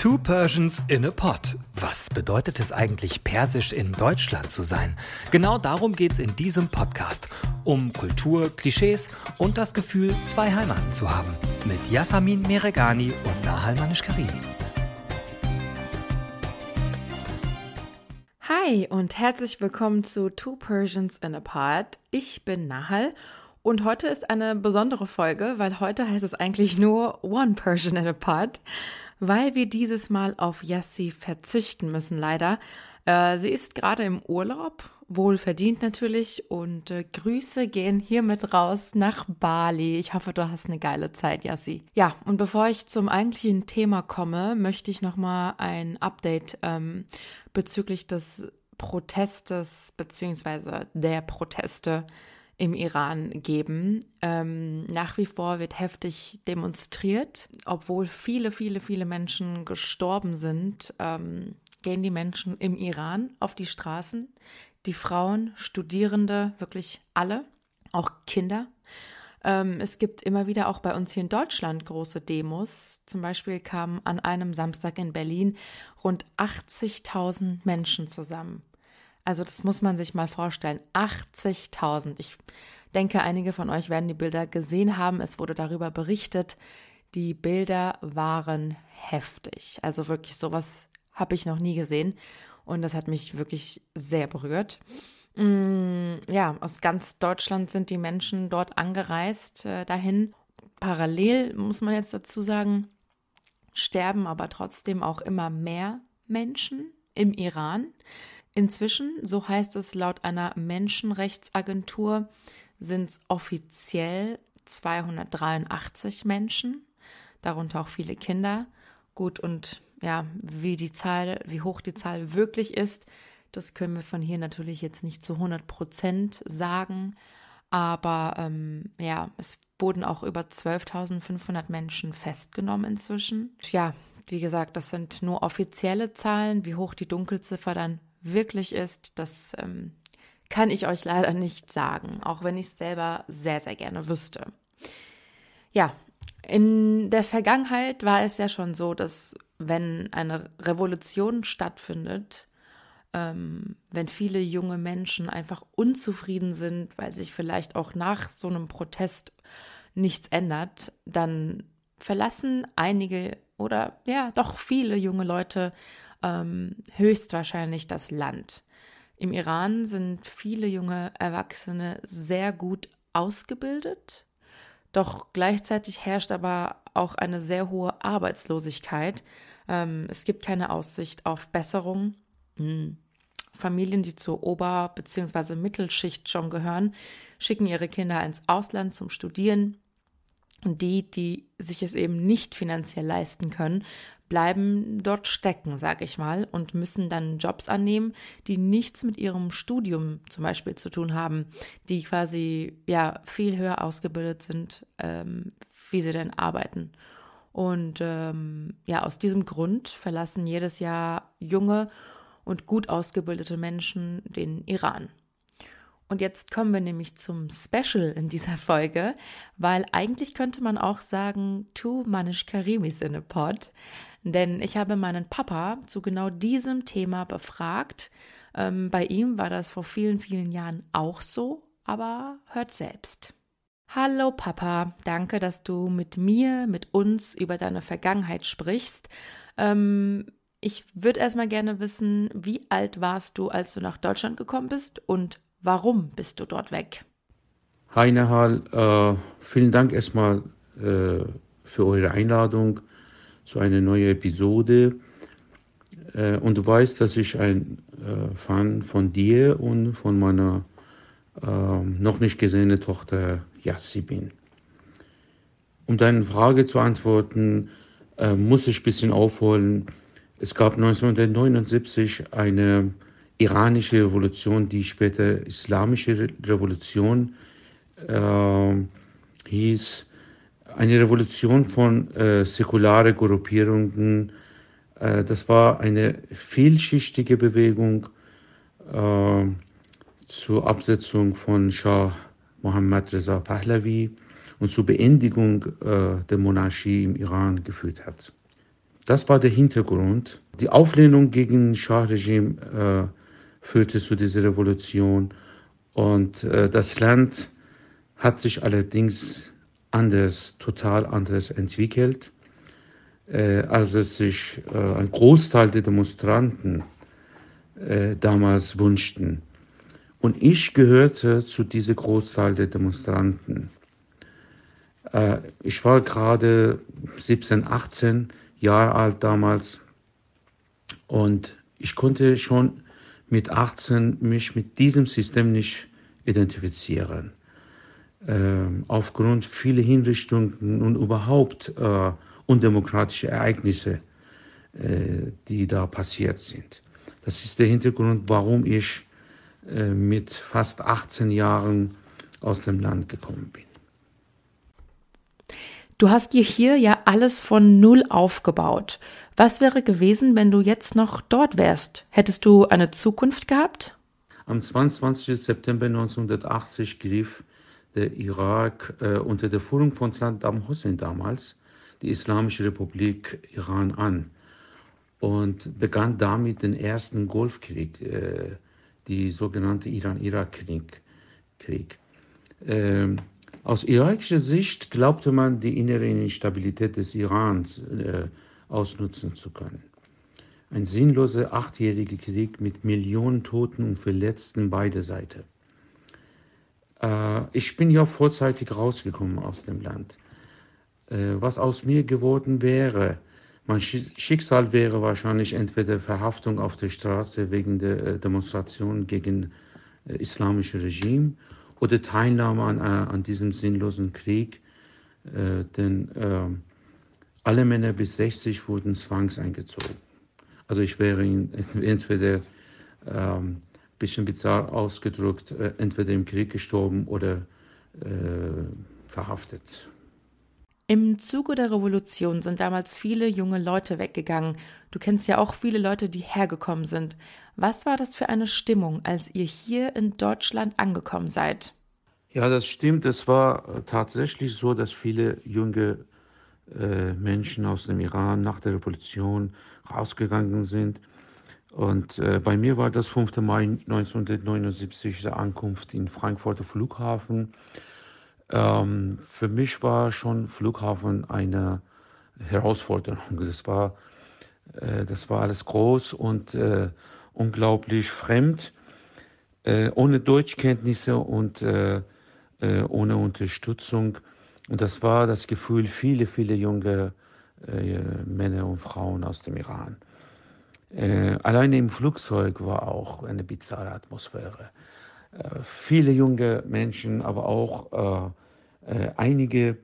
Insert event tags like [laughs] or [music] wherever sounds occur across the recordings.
Two Persians in a Pot. Was bedeutet es eigentlich, persisch in Deutschland zu sein? Genau darum geht es in diesem Podcast. Um Kultur, Klischees und das Gefühl, zwei Heimaten zu haben. Mit Yasamin Meregani und Nahal Manish-Karimi. Hi und herzlich willkommen zu Two Persians in a Pot. Ich bin Nahal und heute ist eine besondere Folge, weil heute heißt es eigentlich nur One Persian in a Pot weil wir dieses Mal auf Yassi verzichten müssen, leider. Äh, sie ist gerade im Urlaub, wohl verdient natürlich, und äh, Grüße gehen hiermit raus nach Bali. Ich hoffe, du hast eine geile Zeit, Yassi. Ja, und bevor ich zum eigentlichen Thema komme, möchte ich nochmal ein Update ähm, bezüglich des Protestes bzw. der Proteste im Iran geben. Ähm, nach wie vor wird heftig demonstriert, obwohl viele, viele, viele Menschen gestorben sind. Ähm, gehen die Menschen im Iran auf die Straßen, die Frauen, Studierende, wirklich alle, auch Kinder. Ähm, es gibt immer wieder auch bei uns hier in Deutschland große Demos. Zum Beispiel kamen an einem Samstag in Berlin rund 80.000 Menschen zusammen. Also das muss man sich mal vorstellen. 80.000. Ich denke, einige von euch werden die Bilder gesehen haben. Es wurde darüber berichtet. Die Bilder waren heftig. Also wirklich sowas habe ich noch nie gesehen. Und das hat mich wirklich sehr berührt. Mm, ja, aus ganz Deutschland sind die Menschen dort angereist äh, dahin. Parallel muss man jetzt dazu sagen, sterben aber trotzdem auch immer mehr Menschen im Iran. Inzwischen, so heißt es laut einer Menschenrechtsagentur, sind es offiziell 283 Menschen, darunter auch viele Kinder. Gut, und ja, wie die Zahl, wie hoch die Zahl wirklich ist, das können wir von hier natürlich jetzt nicht zu 100 Prozent sagen. Aber ähm, ja, es wurden auch über 12.500 Menschen festgenommen inzwischen. Ja, wie gesagt, das sind nur offizielle Zahlen. Wie hoch die Dunkelziffer dann wirklich ist, das ähm, kann ich euch leider nicht sagen, auch wenn ich es selber sehr, sehr gerne wüsste. Ja, in der Vergangenheit war es ja schon so, dass wenn eine Revolution stattfindet, ähm, wenn viele junge Menschen einfach unzufrieden sind, weil sich vielleicht auch nach so einem Protest nichts ändert, dann verlassen einige oder ja, doch viele junge Leute ähm, höchstwahrscheinlich das Land. Im Iran sind viele junge Erwachsene sehr gut ausgebildet, doch gleichzeitig herrscht aber auch eine sehr hohe Arbeitslosigkeit. Ähm, es gibt keine Aussicht auf Besserung. Hm. Familien, die zur Ober- bzw. Mittelschicht schon gehören, schicken ihre Kinder ins Ausland zum Studieren. Und die, die sich es eben nicht finanziell leisten können, bleiben dort stecken, sag ich mal, und müssen dann Jobs annehmen, die nichts mit ihrem Studium zum Beispiel zu tun haben, die quasi ja viel höher ausgebildet sind, ähm, wie sie denn arbeiten. Und ähm, ja, aus diesem Grund verlassen jedes Jahr junge und gut ausgebildete Menschen den Iran. Und jetzt kommen wir nämlich zum Special in dieser Folge, weil eigentlich könnte man auch sagen, two Manish Karimis in a Pod. Denn ich habe meinen Papa zu genau diesem Thema befragt. Ähm, bei ihm war das vor vielen, vielen Jahren auch so, aber hört selbst. Hallo Papa, danke, dass du mit mir, mit uns über deine Vergangenheit sprichst. Ähm, ich würde erstmal gerne wissen, wie alt warst du, als du nach Deutschland gekommen bist und Warum bist du dort weg? Hi Nahal, äh, vielen Dank erstmal äh, für eure Einladung zu einer neuen Episode. Äh, und du weißt, dass ich ein äh, Fan von dir und von meiner ähm, noch nicht gesehenen Tochter Yassi bin. Um deine Frage zu antworten, äh, muss ich ein bisschen aufholen. Es gab 1979 eine iranische Revolution, die später islamische Revolution äh, hieß, eine Revolution von äh, säkularen Gruppierungen. Äh, das war eine vielschichtige Bewegung äh, zur Absetzung von Shah Mohammad Reza Pahlavi und zur Beendigung äh, der Monarchie im Iran geführt hat. das war der Hintergrund. Die Auflehnung gegen Schah-Regime äh, führte zu dieser Revolution und äh, das Land hat sich allerdings anders, total anders entwickelt, äh, als es sich äh, ein Großteil der Demonstranten äh, damals wünschten. Und ich gehörte zu diesem Großteil der Demonstranten. Äh, ich war gerade 17, 18 Jahre alt damals und ich konnte schon mit 18 mich mit diesem System nicht identifizieren. Äh, aufgrund vieler Hinrichtungen und überhaupt äh, undemokratische Ereignisse, äh, die da passiert sind. Das ist der Hintergrund, warum ich äh, mit fast 18 Jahren aus dem Land gekommen bin. Du hast dir hier ja alles von Null aufgebaut. Was wäre gewesen, wenn du jetzt noch dort wärst? Hättest du eine Zukunft gehabt? Am 22. September 1980 griff der Irak äh, unter der Führung von Saddam Hussein damals die Islamische Republik Iran an und begann damit den ersten Golfkrieg, äh, die sogenannte Iran-Irak-Krieg. Krieg. Ähm, aus irakischer Sicht glaubte man, die innere Instabilität des Irans äh, ausnutzen zu können. Ein sinnloser achtjähriger Krieg mit Millionen Toten und Verletzten beider Seiten. Äh, ich bin ja vorzeitig rausgekommen aus dem Land. Äh, was aus mir geworden wäre, mein Schicksal wäre wahrscheinlich entweder Verhaftung auf der Straße wegen der äh, Demonstration gegen äh, islamische Regime oder Teilnahme an, äh, an diesem sinnlosen Krieg, äh, denn äh, alle Männer bis 60 wurden zwangseingezogen. Also ich wäre in, [laughs] entweder ähm, bisschen bizarr ausgedrückt, äh, entweder im Krieg gestorben oder äh, verhaftet. Im Zuge der Revolution sind damals viele junge Leute weggegangen. Du kennst ja auch viele Leute, die hergekommen sind. Was war das für eine Stimmung, als ihr hier in Deutschland angekommen seid? Ja, das stimmt. Es war äh, tatsächlich so, dass viele junge Menschen aus dem Iran nach der Revolution rausgegangen sind. Und äh, bei mir war das 5. Mai 1979 die Ankunft in Frankfurter Flughafen. Ähm, für mich war schon Flughafen eine Herausforderung. Das war, äh, das war alles groß und äh, unglaublich fremd, äh, ohne Deutschkenntnisse und äh, äh, ohne Unterstützung. Und das war das Gefühl viele, viele junge äh, Männer und Frauen aus dem Iran. alleine im Flugzeug war auch eine bizarre Atmosphäre. viele junge Menschen, aber auch äh, einige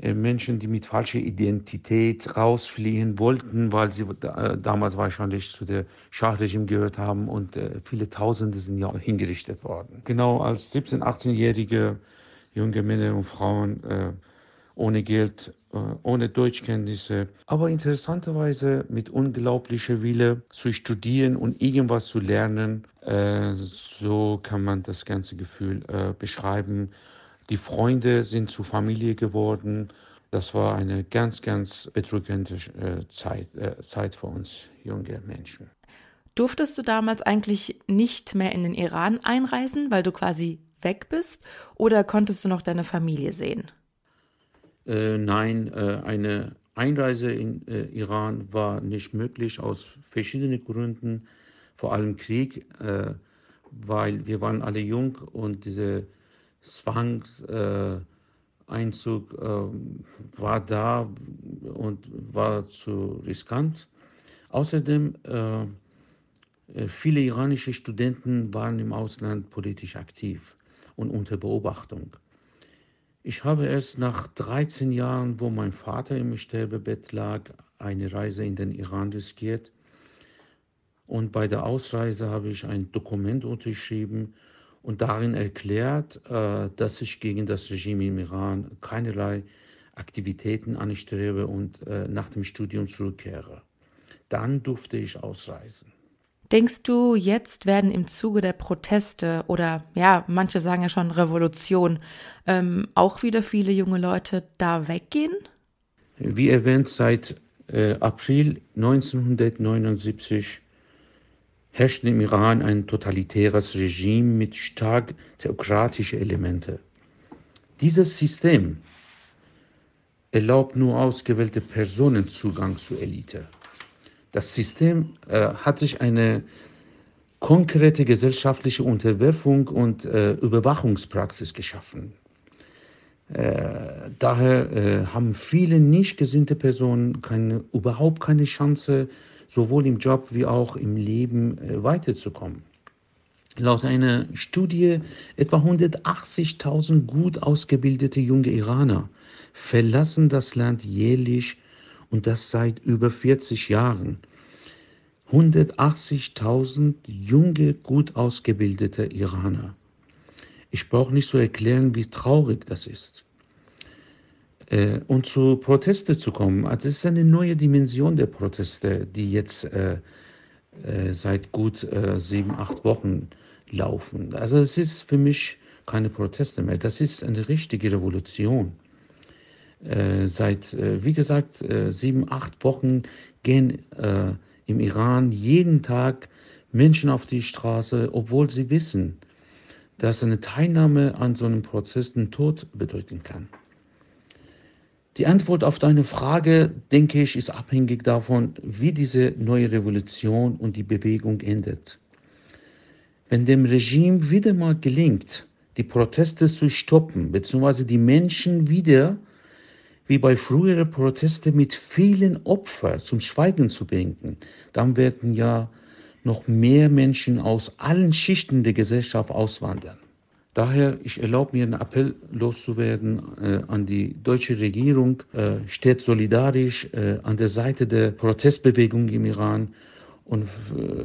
äh, Menschen, die mit falscher Identität rausfliehen wollten, weil sie äh, damals wahrscheinlich zu der Schah-Regime gehört haben und viele Tausende sind ja hingerichtet worden. Genau als 17-, 18-jährige junge Männer und Frauen ohne Geld, ohne Deutschkenntnisse, aber interessanterweise mit unglaublicher Wille zu studieren und irgendwas zu lernen. so kann man das ganze Gefühl beschreiben. Die Freunde sind zu Familie geworden. Das war eine ganz, ganz bedrückende äh, Zeit, äh, Zeit für uns junge Menschen. Durftest du damals eigentlich nicht mehr in den Iran einreisen, weil du quasi weg bist? Oder konntest du noch deine Familie sehen? Äh, nein, äh, eine Einreise in äh, Iran war nicht möglich aus verschiedenen Gründen, vor allem Krieg, weil wir waren alle jung und diese Zwangseinzug war da und war zu riskant. Außerdem, viele iranische Studenten waren im Ausland politisch aktiv und unter Beobachtung. Ich habe erst nach 13 Jahren, wo mein Vater im Sterbebett lag, eine Reise in den Iran riskiert. Und bei der Ausreise habe ich ein Dokument unterschrieben, und darin erklärt, äh, dass ich gegen das Regime im Iran keinerlei Aktivitäten anstrebe und äh, nach dem Studium zurückkehre. Dann durfte ich ausreisen. Denkst du, jetzt werden im Zuge der Proteste oder ja, manche sagen ja schon Revolution, ähm, auch wieder viele junge Leute da weggehen? Wie erwähnt, seit äh, April 1979 herrscht im Iran ein totalitäres Regime mit stark theokratischen Elementen. Dieses System erlaubt nur ausgewählte Personen Zugang zur Elite. Das System äh, hat sich eine konkrete gesellschaftliche Unterwerfung und äh, Überwachungspraxis geschaffen. Äh, daher äh, haben viele nicht gesinnte Personen keine, überhaupt keine Chance, sowohl im Job wie auch im Leben äh, weiterzukommen. Laut einer Studie etwa 180.000 gut ausgebildete junge Iraner verlassen das Land jährlich und das seit über 40 Jahren. 180.000 junge, gut ausgebildete Iraner. Ich brauche nicht zu erklären, wie traurig das ist. Äh, und zu Proteste zu kommen, also es ist eine neue Dimension der Proteste, die jetzt äh, äh, seit gut äh, sieben, acht Wochen laufen. Also es ist für mich keine Proteste mehr, das ist eine richtige Revolution. Äh, seit, äh, wie gesagt, sieben, acht Wochen gehen im Iran jeden Tag Menschen auf die Straße, obwohl sie wissen, dass eine Teilnahme an so einem Prozess den Tod bedeuten kann. Die Antwort auf deine Frage, denke ich, ist abhängig davon, wie diese neue Revolution und die Bewegung endet. Wenn dem Regime wieder mal gelingt, die Proteste zu stoppen, beziehungsweise die Menschen wieder, wie bei früheren Protesten, mit vielen Opfern zum Schweigen zu bringen, dann werden ja noch mehr Menschen aus allen Schichten der Gesellschaft auswandern. Daher, ich erlaube mir einen Appell loszuwerden äh, an die deutsche Regierung, äh, steht solidarisch äh, an der Seite der Protestbewegung im Iran und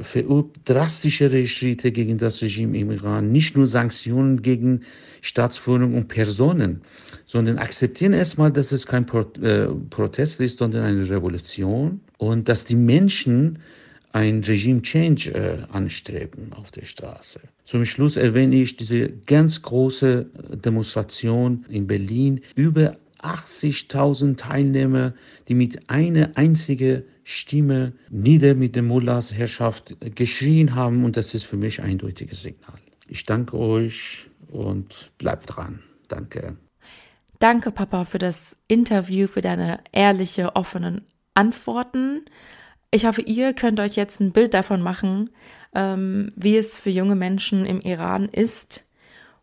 verübt drastischere Schritte gegen das Regime im Iran. Nicht nur Sanktionen gegen Staatsführung und Personen, sondern akzeptieren erstmal, dass es kein äh, Protest ist, sondern eine Revolution und dass die Menschen ein Regime Change äh, anstreben auf der Straße. Zum Schluss erwähne ich diese ganz große Demonstration in Berlin. Über 80.000 Teilnehmer, die mit einer einzigen Stimme nieder mit der Mullahs Herrschaft geschrien haben und das ist für mich ein eindeutiges Signal. Ich danke euch und bleibt dran. Danke. Danke, Papa, für das Interview, für deine ehrliche, offenen Antworten. Ich hoffe, ihr könnt euch jetzt ein Bild davon machen, ähm, wie es für junge Menschen im Iran ist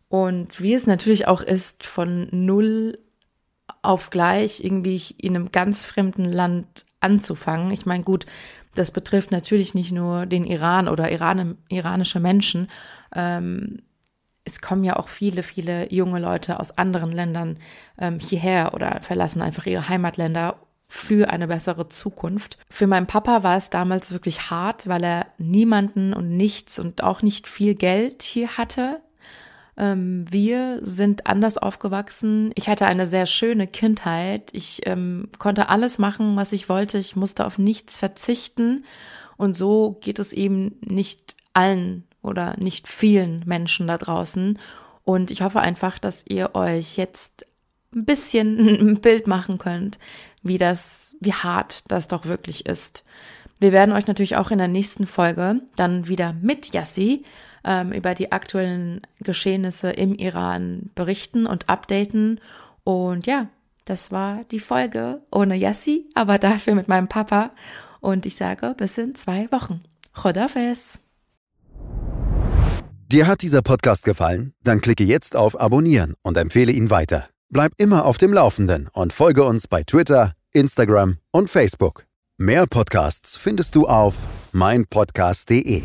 und wie es natürlich auch ist, von null auf gleich irgendwie in einem ganz fremden Land anzufangen. Ich meine, gut, das betrifft natürlich nicht nur den Iran oder Iran, iranische Menschen. Ähm, es kommen ja auch viele, viele junge Leute aus anderen Ländern ähm, hierher oder verlassen einfach ihre Heimatländer für eine bessere Zukunft. Für meinen Papa war es damals wirklich hart, weil er niemanden und nichts und auch nicht viel Geld hier hatte. Ähm, wir sind anders aufgewachsen. Ich hatte eine sehr schöne Kindheit. Ich ähm, konnte alles machen, was ich wollte. Ich musste auf nichts verzichten. Und so geht es eben nicht allen oder nicht vielen Menschen da draußen. Und ich hoffe einfach, dass ihr euch jetzt ein bisschen [laughs] ein Bild machen könnt, wie das, wie hart das doch wirklich ist. Wir werden euch natürlich auch in der nächsten Folge dann wieder mit Yassi ähm, über die aktuellen Geschehnisse im Iran berichten und updaten. Und ja, das war die Folge ohne Yassi, aber dafür mit meinem Papa. Und ich sage bis in zwei Wochen. Chodafes. Dir hat dieser Podcast gefallen? Dann klicke jetzt auf Abonnieren und empfehle ihn weiter. Bleib immer auf dem Laufenden und folge uns bei Twitter, Instagram und Facebook. Mehr Podcasts findest du auf meinpodcast.de.